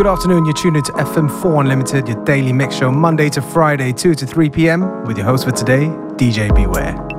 Good afternoon, you're tuned into FM4 Unlimited, your daily mix show, Monday to Friday, 2 to 3 p.m., with your host for today, DJ Beware.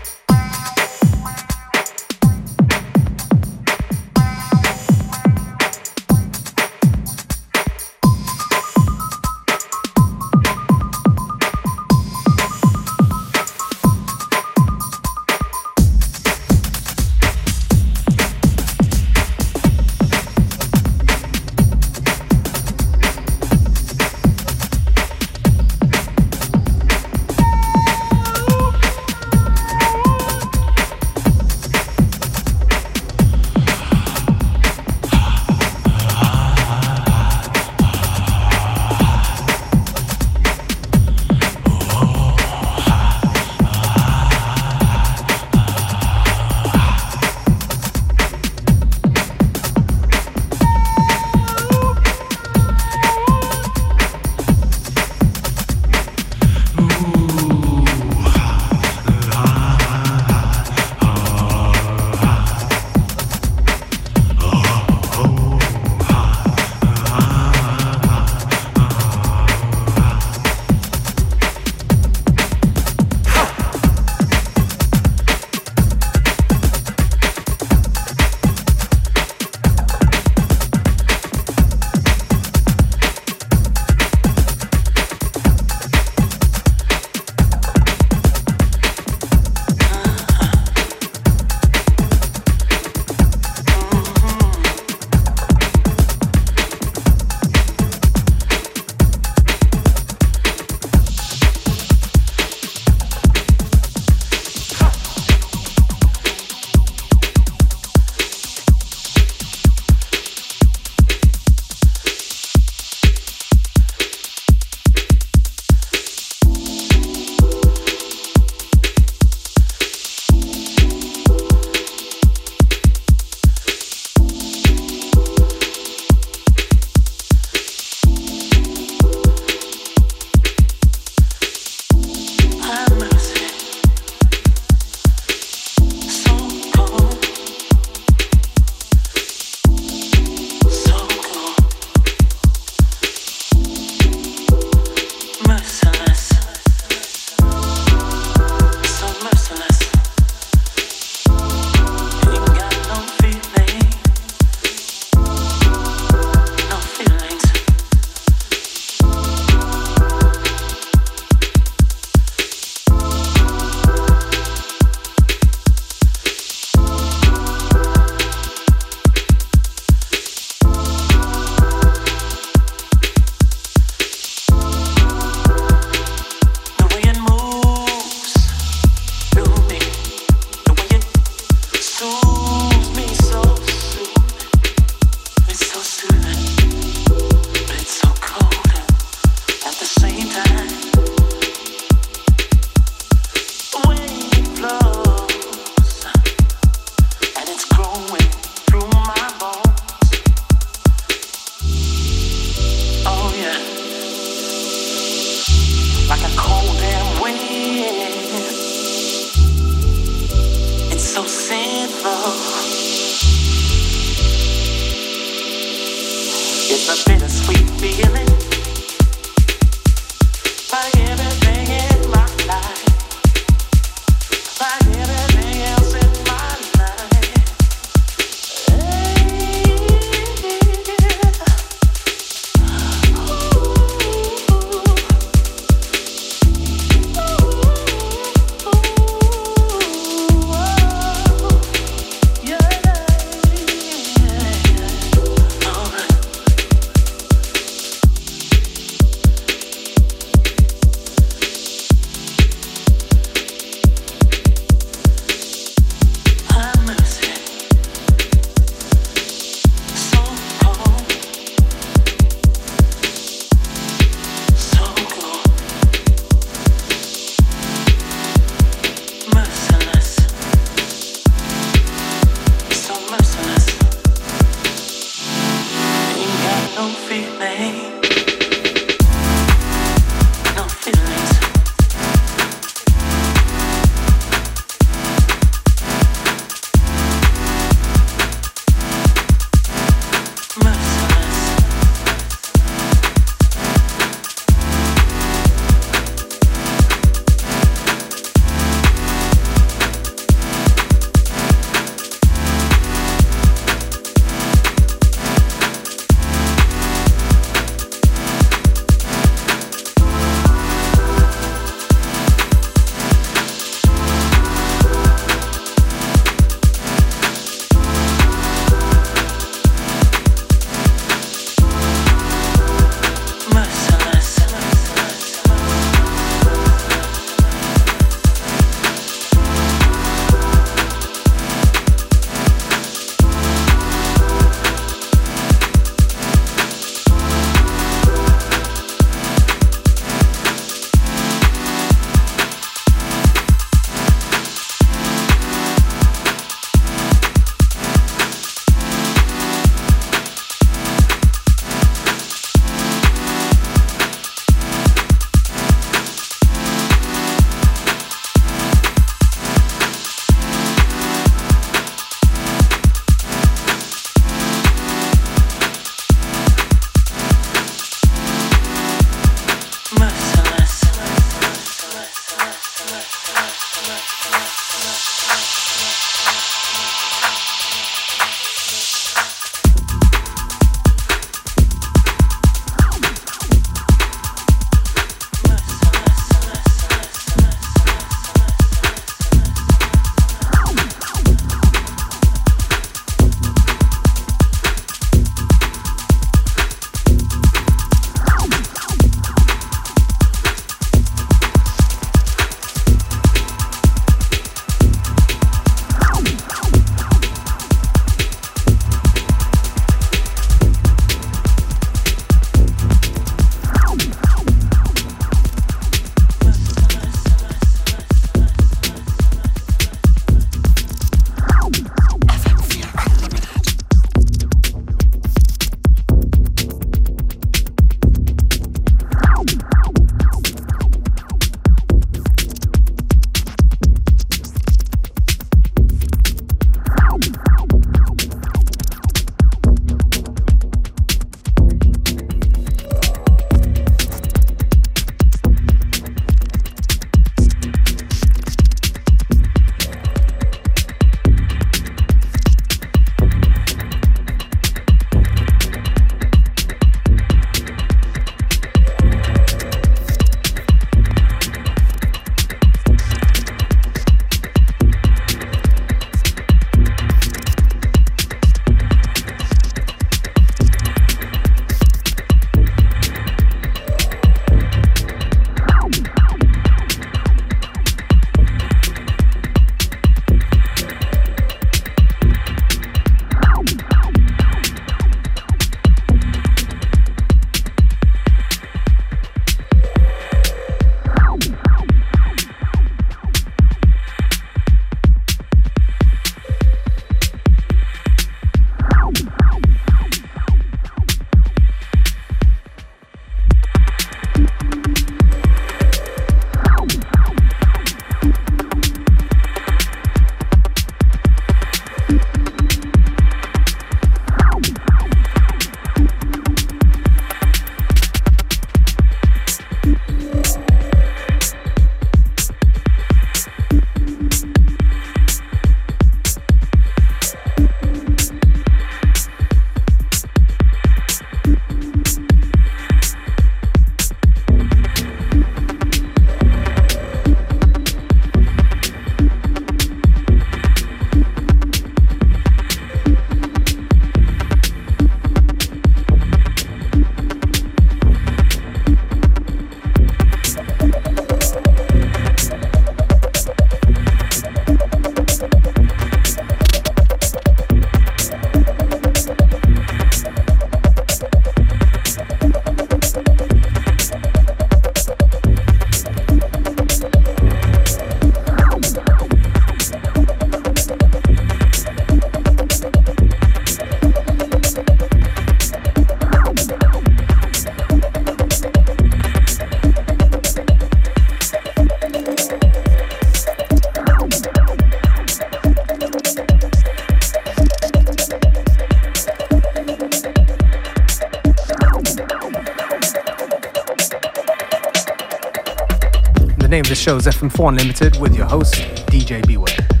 The show is FM4 Unlimited with your host, DJ Beware.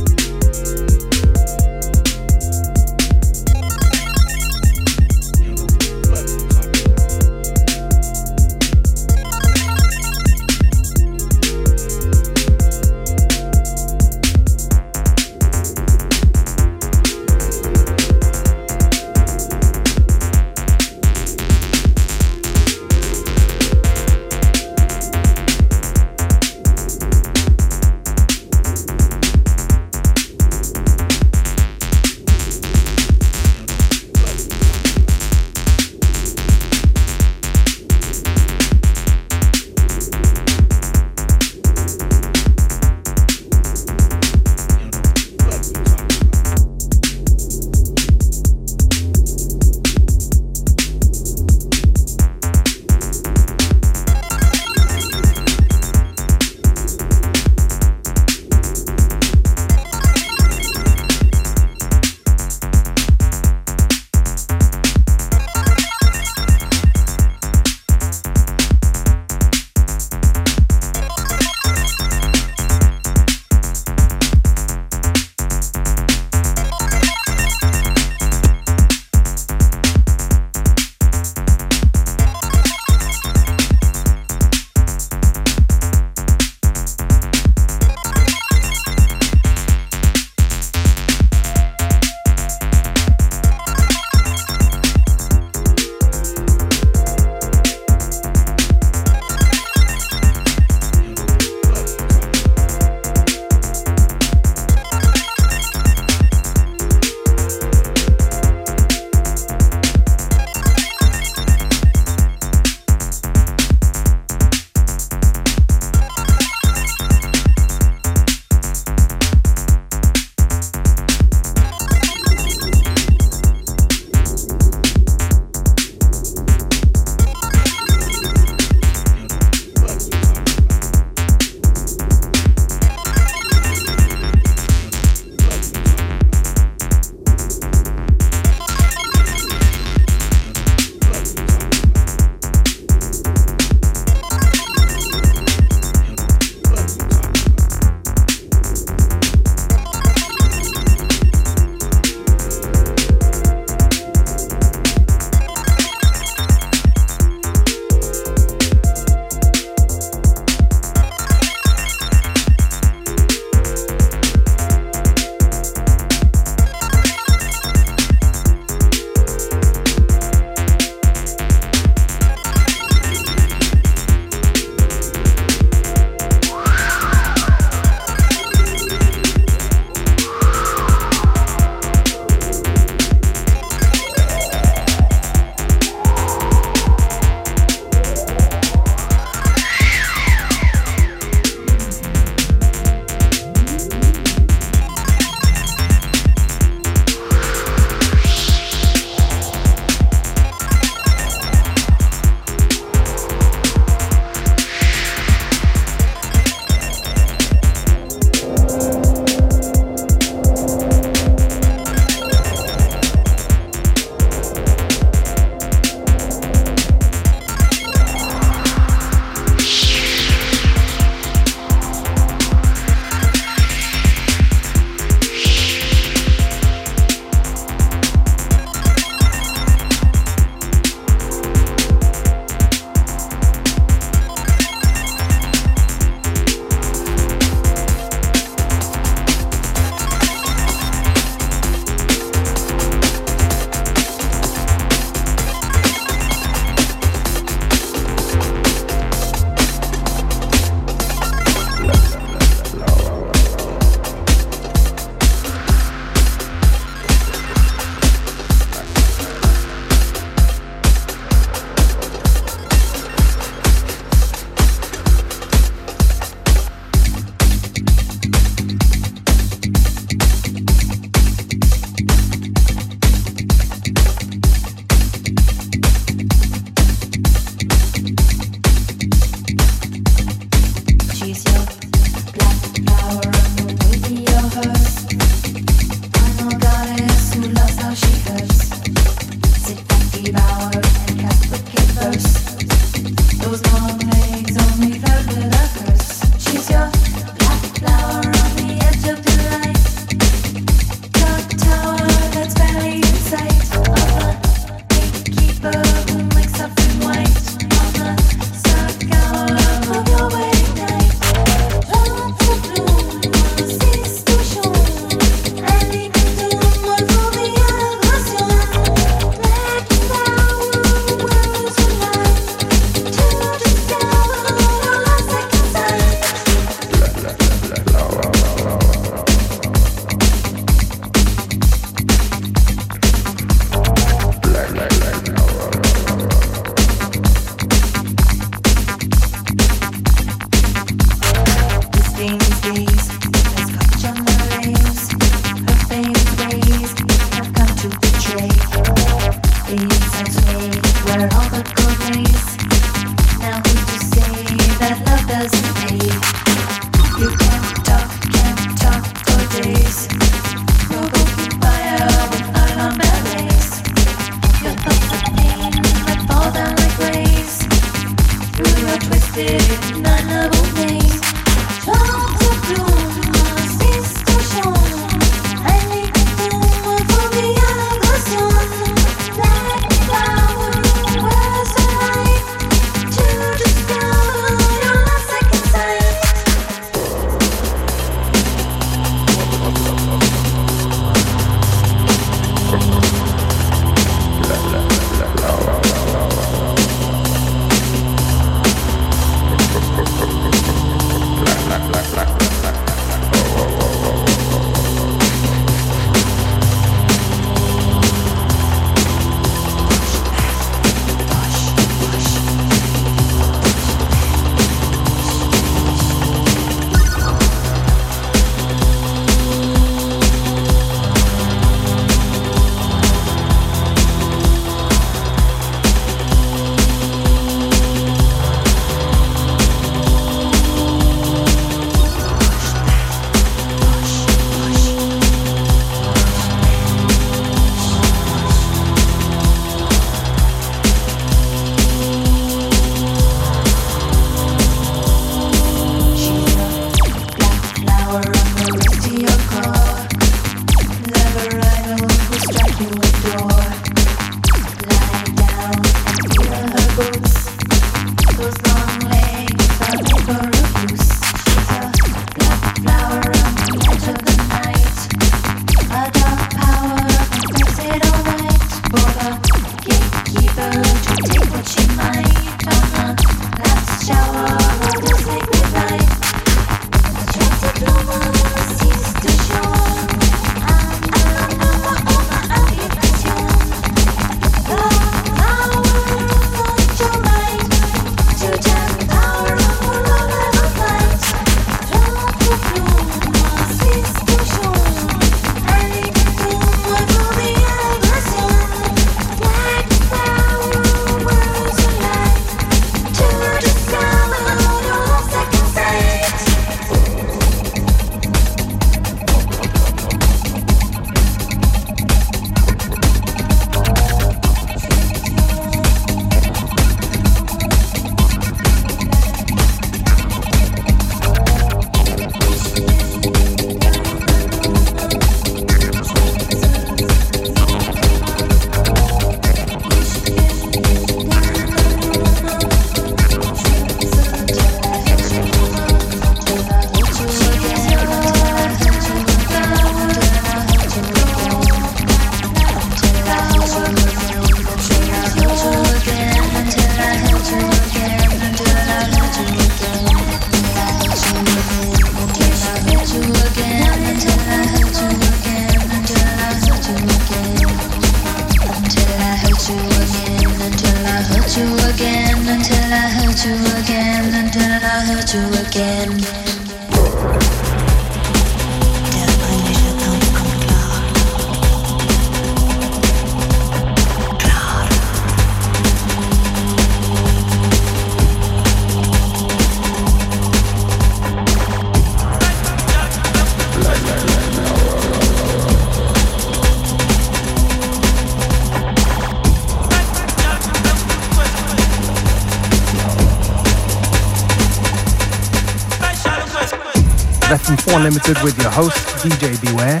With your host, DJ Beware.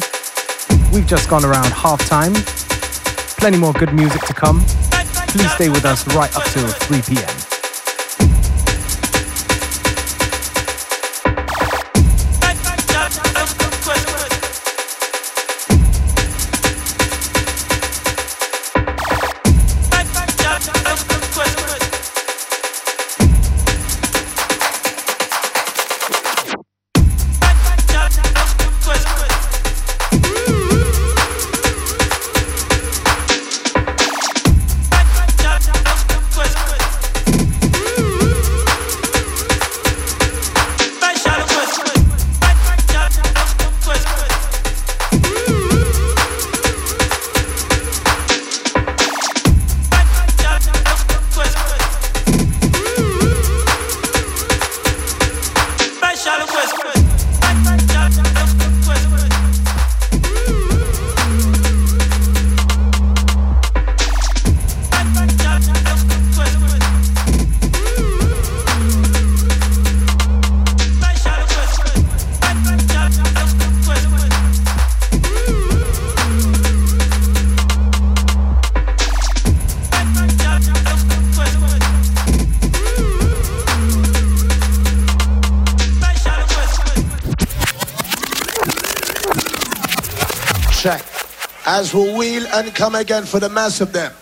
We've just gone around half time. Plenty more good music to come. Please stay with us right up till 3 p.m. As we wheel and come again for the mass of them.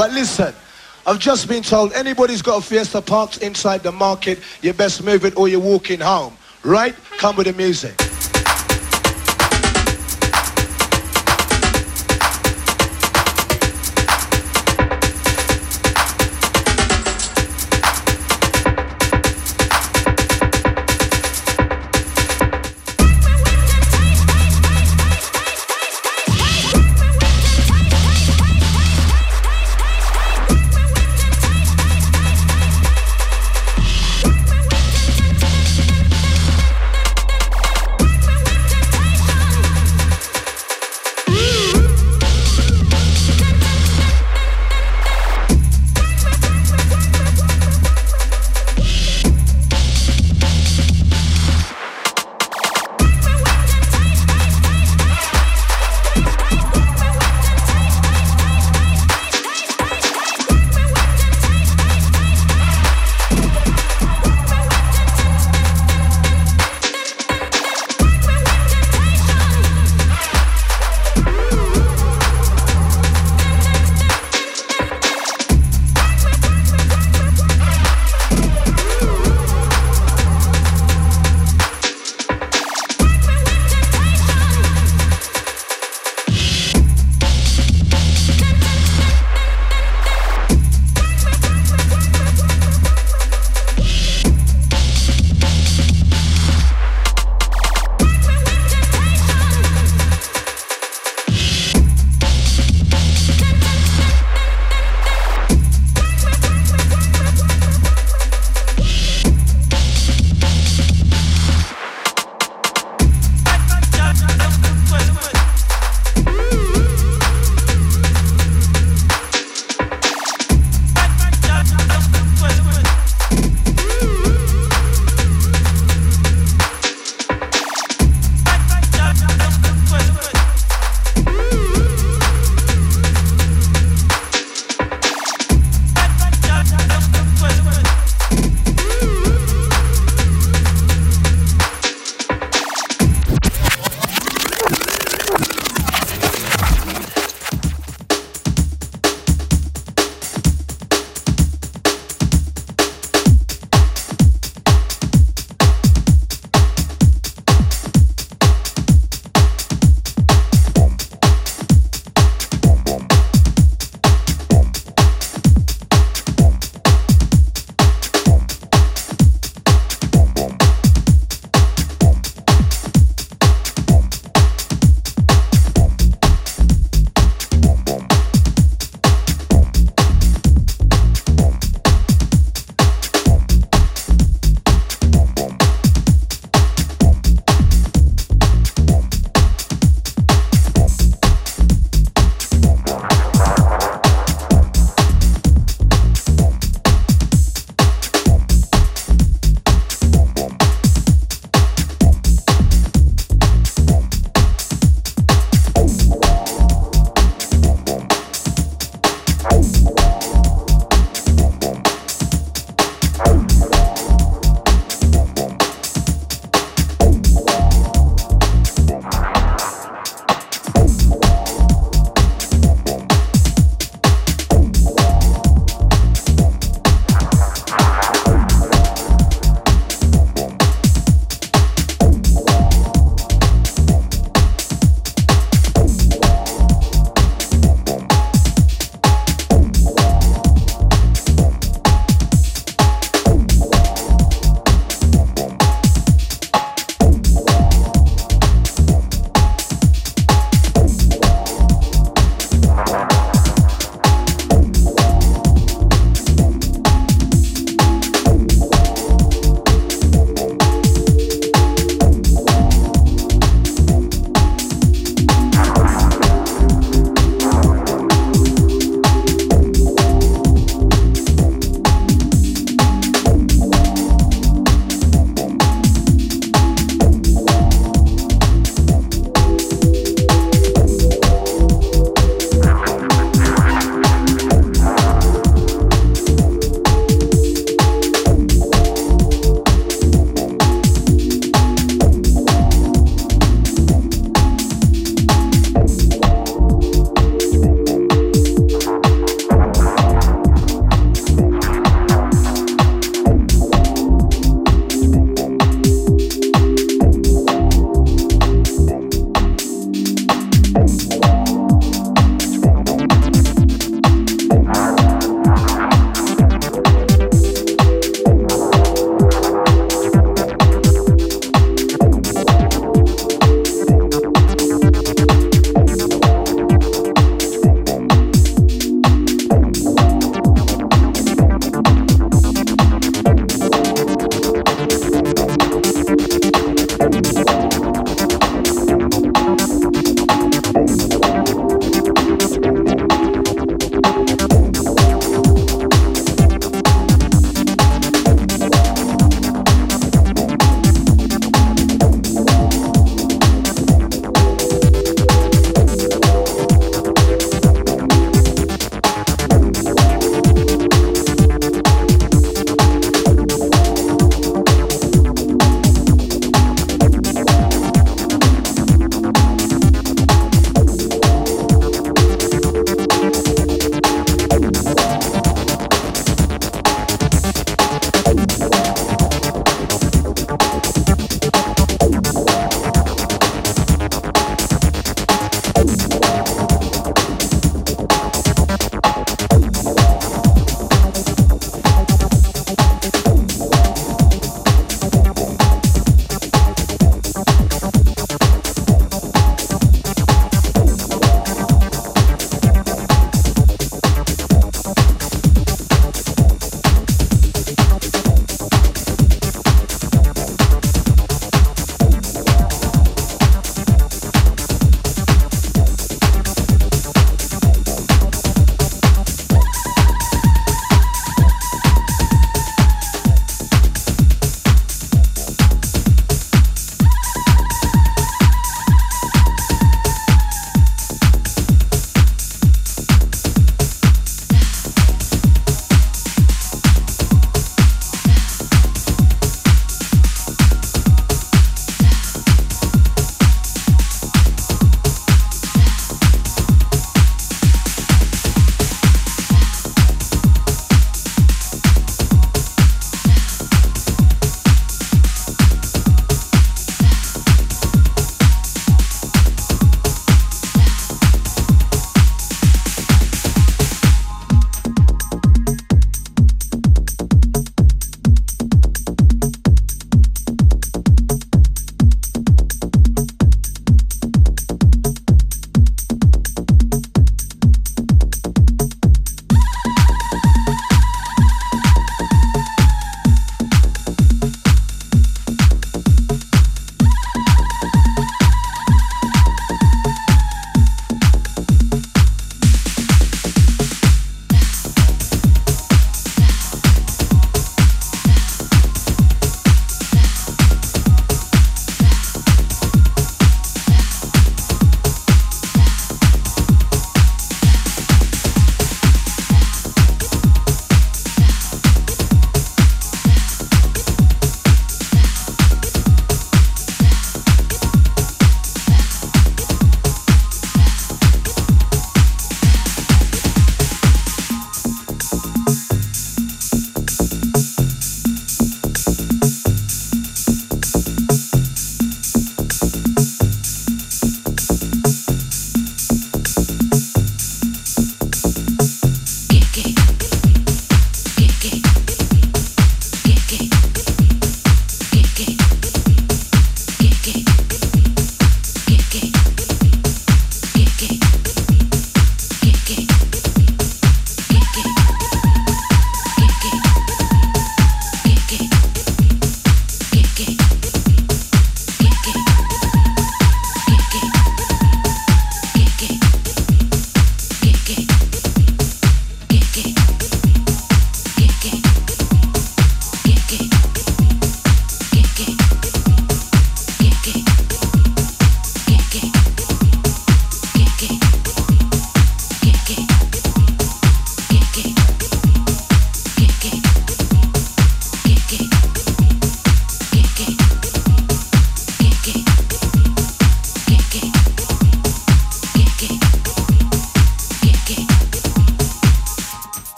Right, listen. I've just been told anybody's got a Fiesta parked inside the market, you best move it or you're walking home. Right? Come with the music.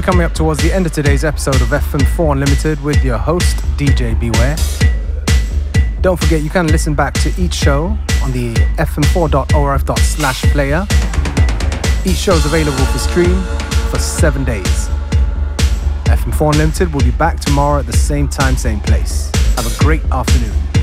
We're coming up towards the end of today's episode of FM4 Unlimited with your host, DJ Beware. Don't forget, you can listen back to each show on the fm4.orf.slash player. Each show is available for stream for seven days. FM4 Unlimited will be back tomorrow at the same time, same place. Have a great afternoon.